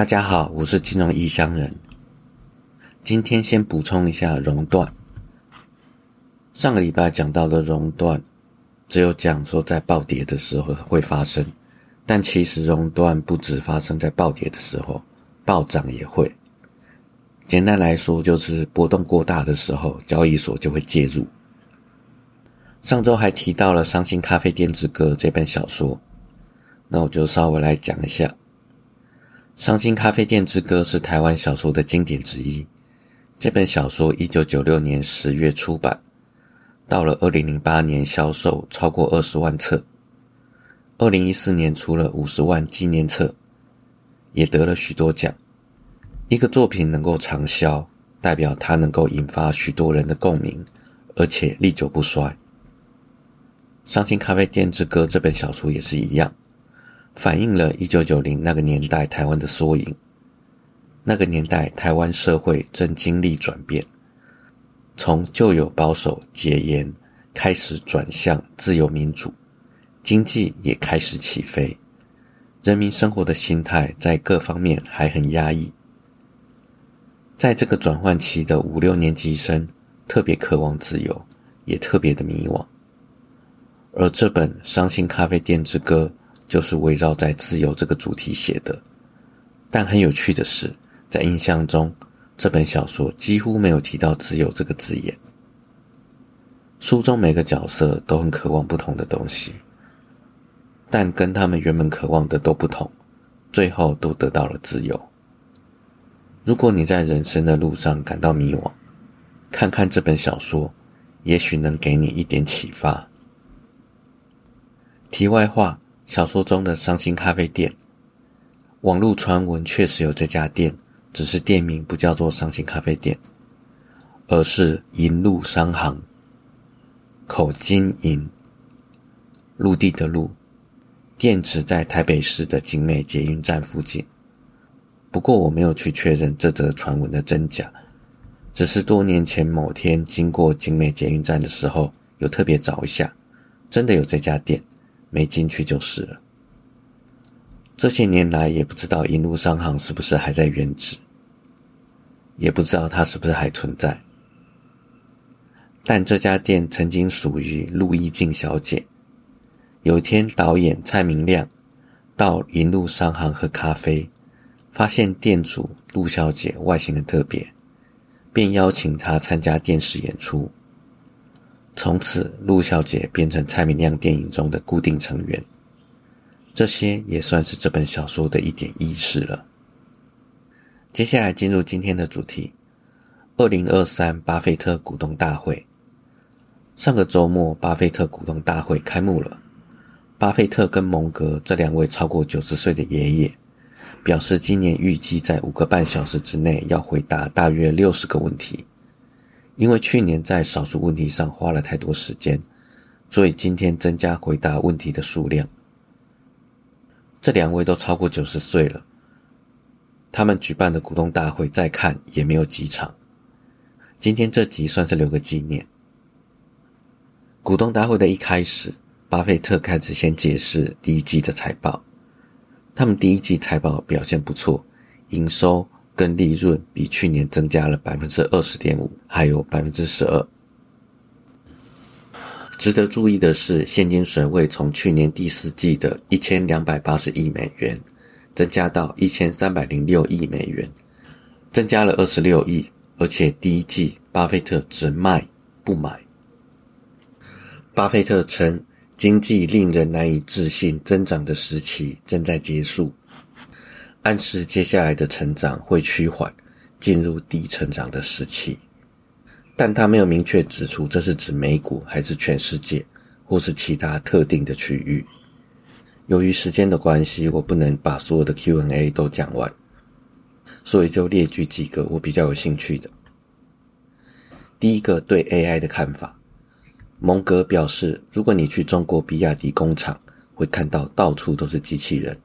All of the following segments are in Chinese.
大家好，我是金融异乡人。今天先补充一下熔断。上个礼拜讲到的熔断，只有讲说在暴跌的时候会发生，但其实熔断不止发生在暴跌的时候，暴涨也会。简单来说，就是波动过大的时候，交易所就会介入。上周还提到了《伤心咖啡店之歌》这本小说，那我就稍微来讲一下。《伤心咖啡店之歌》是台湾小说的经典之一。这本小说一九九六年十月出版，到了二零零八年销售超过二十万册，二零一四年出了五十万纪念册，也得了许多奖。一个作品能够长销，代表它能够引发许多人的共鸣，而且历久不衰。《伤心咖啡店之歌》这本小说也是一样。反映了1990那个年代台湾的缩影。那个年代，台湾社会正经历转变，从旧有保守戒严开始转向自由民主，经济也开始起飞，人民生活的心态在各方面还很压抑。在这个转换期的五六年级生，特别渴望自由，也特别的迷惘。而这本《伤心咖啡店之歌》。就是围绕在自由这个主题写的，但很有趣的是，在印象中，这本小说几乎没有提到自由这个字眼。书中每个角色都很渴望不同的东西，但跟他们原本渴望的都不同，最后都得到了自由。如果你在人生的路上感到迷惘，看看这本小说，也许能给你一点启发。题外话。小说中的伤心咖啡店，网络传闻确实有这家店，只是店名不叫做伤心咖啡店，而是银路商行。口金银，陆地的陆，店址在台北市的景美捷运站附近。不过我没有去确认这则传闻的真假，只是多年前某天经过景美捷运站的时候，有特别找一下，真的有这家店。没进去就是了。这些年来也不知道银路商行是不是还在原址，也不知道它是不是还存在。但这家店曾经属于陆一静小姐。有天，导演蔡明亮到银路商行喝咖啡，发现店主陆小姐外形很特别，便邀请她参加电视演出。从此，陆小姐变成蔡明亮电影中的固定成员。这些也算是这本小说的一点意识了。接下来进入今天的主题：二零二三巴菲特股东大会。上个周末，巴菲特股东大会开幕了。巴菲特跟蒙格这两位超过九十岁的爷爷，表示今年预计在五个半小时之内要回答大约六十个问题。因为去年在少数问题上花了太多时间，所以今天增加回答问题的数量。这两位都超过九十岁了，他们举办的股东大会再看也没有几场。今天这集算是留个纪念。股东大会的一开始，巴菲特开始先解释第一季的财报。他们第一季财报表现不错，营收。跟利润比去年增加了百分之二十点五，还有百分之十二。值得注意的是，现金水位从去年第四季的一千两百八十亿美元，增加到一千三百零六亿美元，增加了二十六亿。而且第一季巴菲特只卖不买。巴菲特称，经济令人难以置信增长的时期正在结束。暗示接下来的成长会趋缓，进入低成长的时期，但他没有明确指出这是指美股还是全世界，或是其他特定的区域。由于时间的关系，我不能把所有的 Q&A 都讲完，所以就列举几个我比较有兴趣的。第一个对 AI 的看法，蒙格表示，如果你去中国比亚迪工厂，会看到到处都是机器人。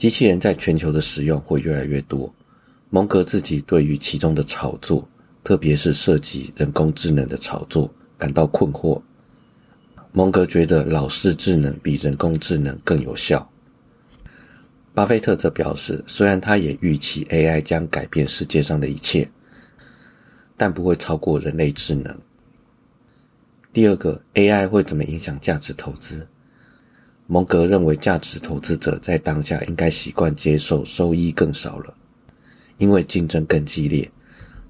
机器人在全球的使用会越来越多。蒙格自己对于其中的炒作，特别是涉及人工智能的炒作，感到困惑。蒙格觉得老式智能比人工智能更有效。巴菲特则表示，虽然他也预期 AI 将改变世界上的一切，但不会超过人类智能。第二个，AI 会怎么影响价值投资？蒙格认为，价值投资者在当下应该习惯接受收益更少了，因为竞争更激烈。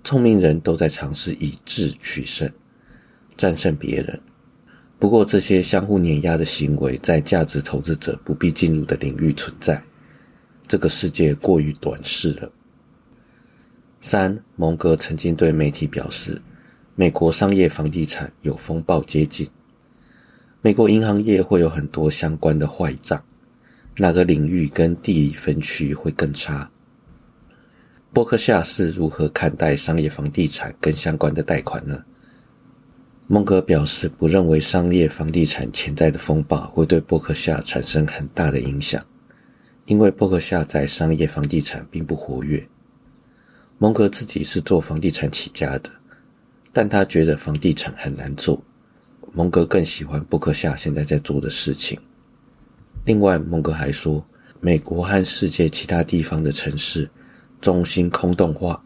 聪明人都在尝试以智取胜，战胜别人。不过，这些相互碾压的行为在价值投资者不必进入的领域存在。这个世界过于短视了。三，蒙格曾经对媒体表示，美国商业房地产有风暴接近，美国银行业会有很多相关的坏账，哪个领域跟地理分区会更差？伯克夏是如何看待商业房地产跟相关的贷款呢？蒙格表示，不认为商业房地产潜在的风暴会对伯克夏产生很大的影响，因为伯克夏在商业房地产并不活跃。蒙格自己是做房地产起家的，但他觉得房地产很难做。蒙格更喜欢布克夏现在在做的事情。另外，蒙格还说，美国和世界其他地方的城市中心空洞化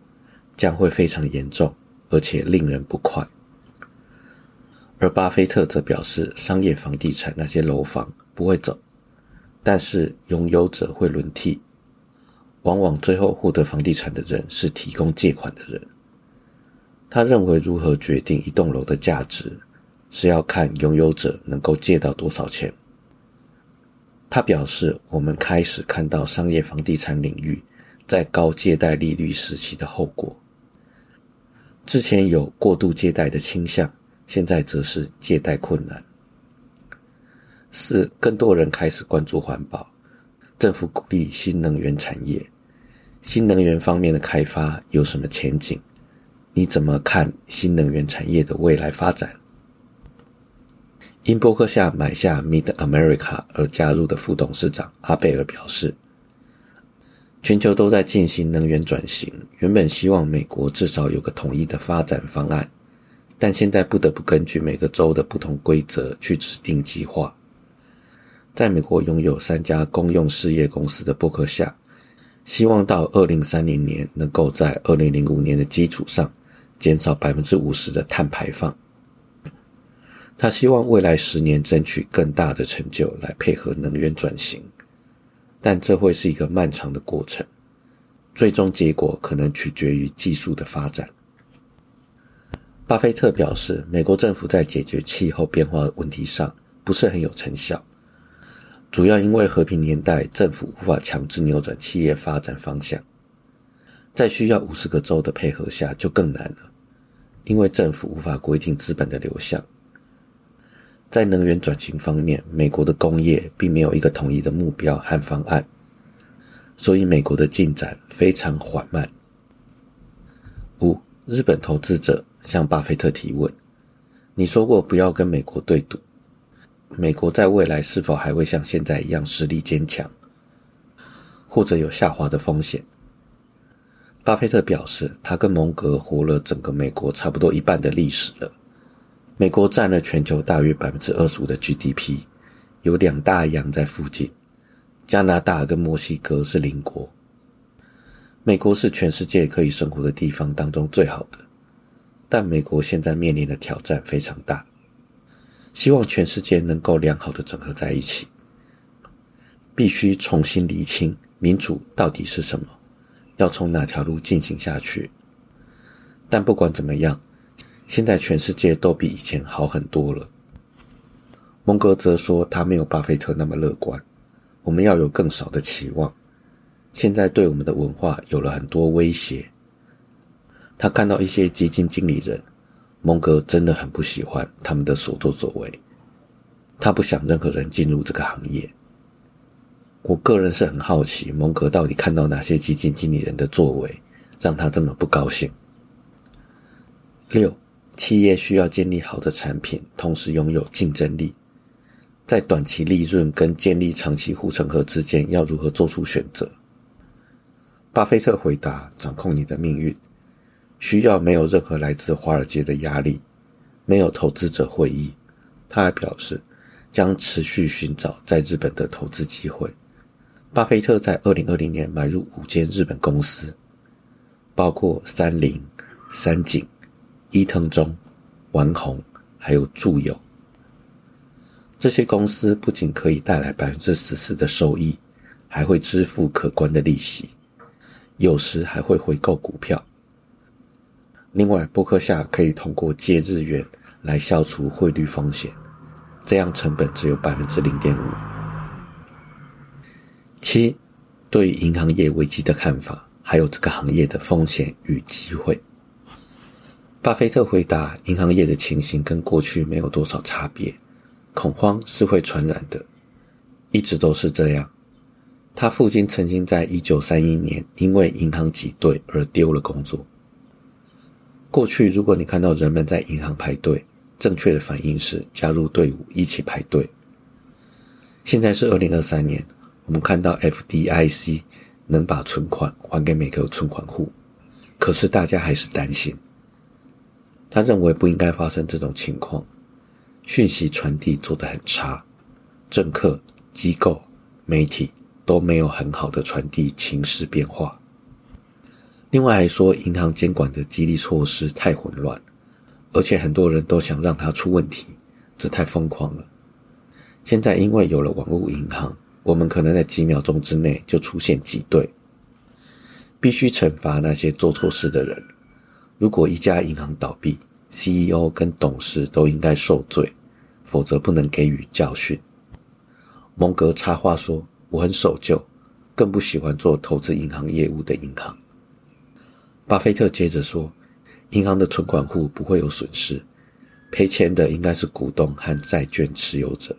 将会非常严重，而且令人不快。而巴菲特则表示，商业房地产那些楼房不会走，但是拥有者会轮替。往往最后获得房地产的人是提供借款的人。他认为，如何决定一栋楼的价值，是要看拥有者能够借到多少钱。他表示，我们开始看到商业房地产领域在高借贷利率时期的后果。之前有过度借贷的倾向。现在则是借贷困难。四，更多人开始关注环保，政府鼓励新能源产业，新能源方面的开发有什么前景？你怎么看新能源产业的未来发展？因伯克夏买下 Mid America 而加入的副董事长阿贝尔表示，全球都在进行能源转型，原本希望美国至少有个统一的发展方案。但现在不得不根据每个州的不同规则去指定计划。在美国拥有三家公用事业公司的伯克夏，希望到二零三零年能够在二零零五年的基础上减少百分之五十的碳排放。他希望未来十年争取更大的成就来配合能源转型，但这会是一个漫长的过程，最终结果可能取决于技术的发展。巴菲特表示，美国政府在解决气候变化问题上不是很有成效，主要因为和平年代政府无法强制扭转企业发展方向，在需要五十个州的配合下就更难了，因为政府无法规定资本的流向。在能源转型方面，美国的工业并没有一个统一的目标和方案，所以美国的进展非常缓慢。五，日本投资者。向巴菲特提问：“你说过不要跟美国对赌，美国在未来是否还会像现在一样实力坚强，或者有下滑的风险？”巴菲特表示：“他跟蒙格活了整个美国差不多一半的历史了。美国占了全球大约百分之二十五的 GDP，有两大洋在附近，加拿大跟墨西哥是邻国。美国是全世界可以生活的地方当中最好的。”但美国现在面临的挑战非常大，希望全世界能够良好的整合在一起。必须重新厘清民主到底是什么，要从哪条路进行下去。但不管怎么样，现在全世界都比以前好很多了。蒙格则说，他没有巴菲特那么乐观。我们要有更少的期望。现在对我们的文化有了很多威胁。他看到一些基金经理人，蒙格真的很不喜欢他们的所作所为。他不想任何人进入这个行业。我个人是很好奇，蒙格到底看到哪些基金经理人的作为，让他这么不高兴。六，企业需要建立好的产品，同时拥有竞争力。在短期利润跟建立长期护城河之间，要如何做出选择？巴菲特回答：掌控你的命运。需要没有任何来自华尔街的压力，没有投资者会议。他还表示，将持续寻找在日本的投资机会，巴菲特在二零二零年买入五间日本公司，包括三菱、三井、伊藤忠、丸红，还有住友。这些公司不仅可以带来百分之十四的收益，还会支付可观的利息，有时还会回购股票。另外，伯克夏可以通过借日元来消除汇率风险，这样成本只有百分之零点五。七，对银行业危机的看法，还有这个行业的风险与机会。巴菲特回答：银行业的情形跟过去没有多少差别，恐慌是会传染的，一直都是这样。他父亲曾经在一九三一年因为银行挤兑而丢了工作。过去，如果你看到人们在银行排队，正确的反应是加入队伍一起排队。现在是二零二三年，我们看到 FDIC 能把存款还给每个存款户，可是大家还是担心。他认为不应该发生这种情况，讯息传递做得很差，政客、机构、媒体都没有很好的传递情势变化。另外还说，银行监管的激励措施太混乱，而且很多人都想让它出问题，这太疯狂了。现在因为有了网络银行，我们可能在几秒钟之内就出现挤兑，必须惩罚那些做错事的人。如果一家银行倒闭，CEO 跟董事都应该受罪，否则不能给予教训。蒙格插话说：“我很守旧，更不喜欢做投资银行业务的银行。”巴菲特接着说：“银行的存款户不会有损失，赔钱的应该是股东和债券持有者，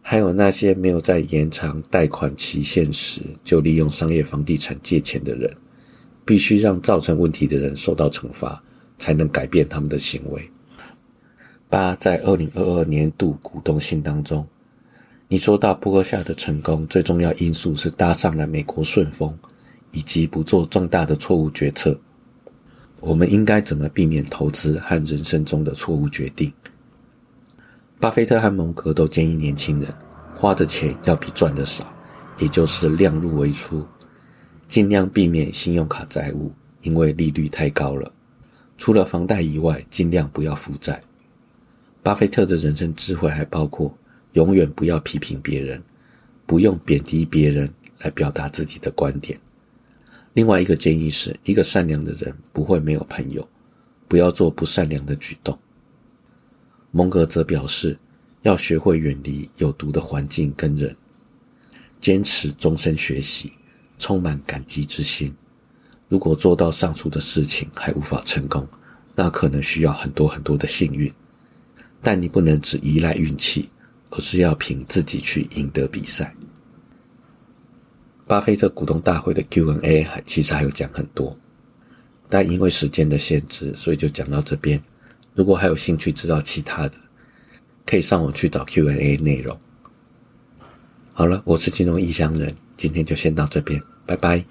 还有那些没有在延长贷款期限时就利用商业房地产借钱的人。必须让造成问题的人受到惩罚，才能改变他们的行为。”八在二零二二年度股东信当中，你说到波克夏的成功最重要因素是搭上了美国顺风。以及不做重大的错误决策，我们应该怎么避免投资和人生中的错误决定？巴菲特和蒙格都建议年轻人花的钱要比赚的少，也就是量入为出，尽量避免信用卡债务，因为利率太高了。除了房贷以外，尽量不要负债。巴菲特的人生智慧还包括：永远不要批评别人，不用贬低别人来表达自己的观点。另外一个建议是，一个善良的人不会没有朋友，不要做不善良的举动。蒙格则表示，要学会远离有毒的环境跟人，坚持终身学习，充满感激之心。如果做到上述的事情还无法成功，那可能需要很多很多的幸运。但你不能只依赖运气，而是要凭自己去赢得比赛。巴菲特股东大会的 Q&A 还其实还有讲很多，但因为时间的限制，所以就讲到这边。如果还有兴趣知道其他的，可以上网去找 Q&A 内容。好了，我是金融异乡人，今天就先到这边，拜拜。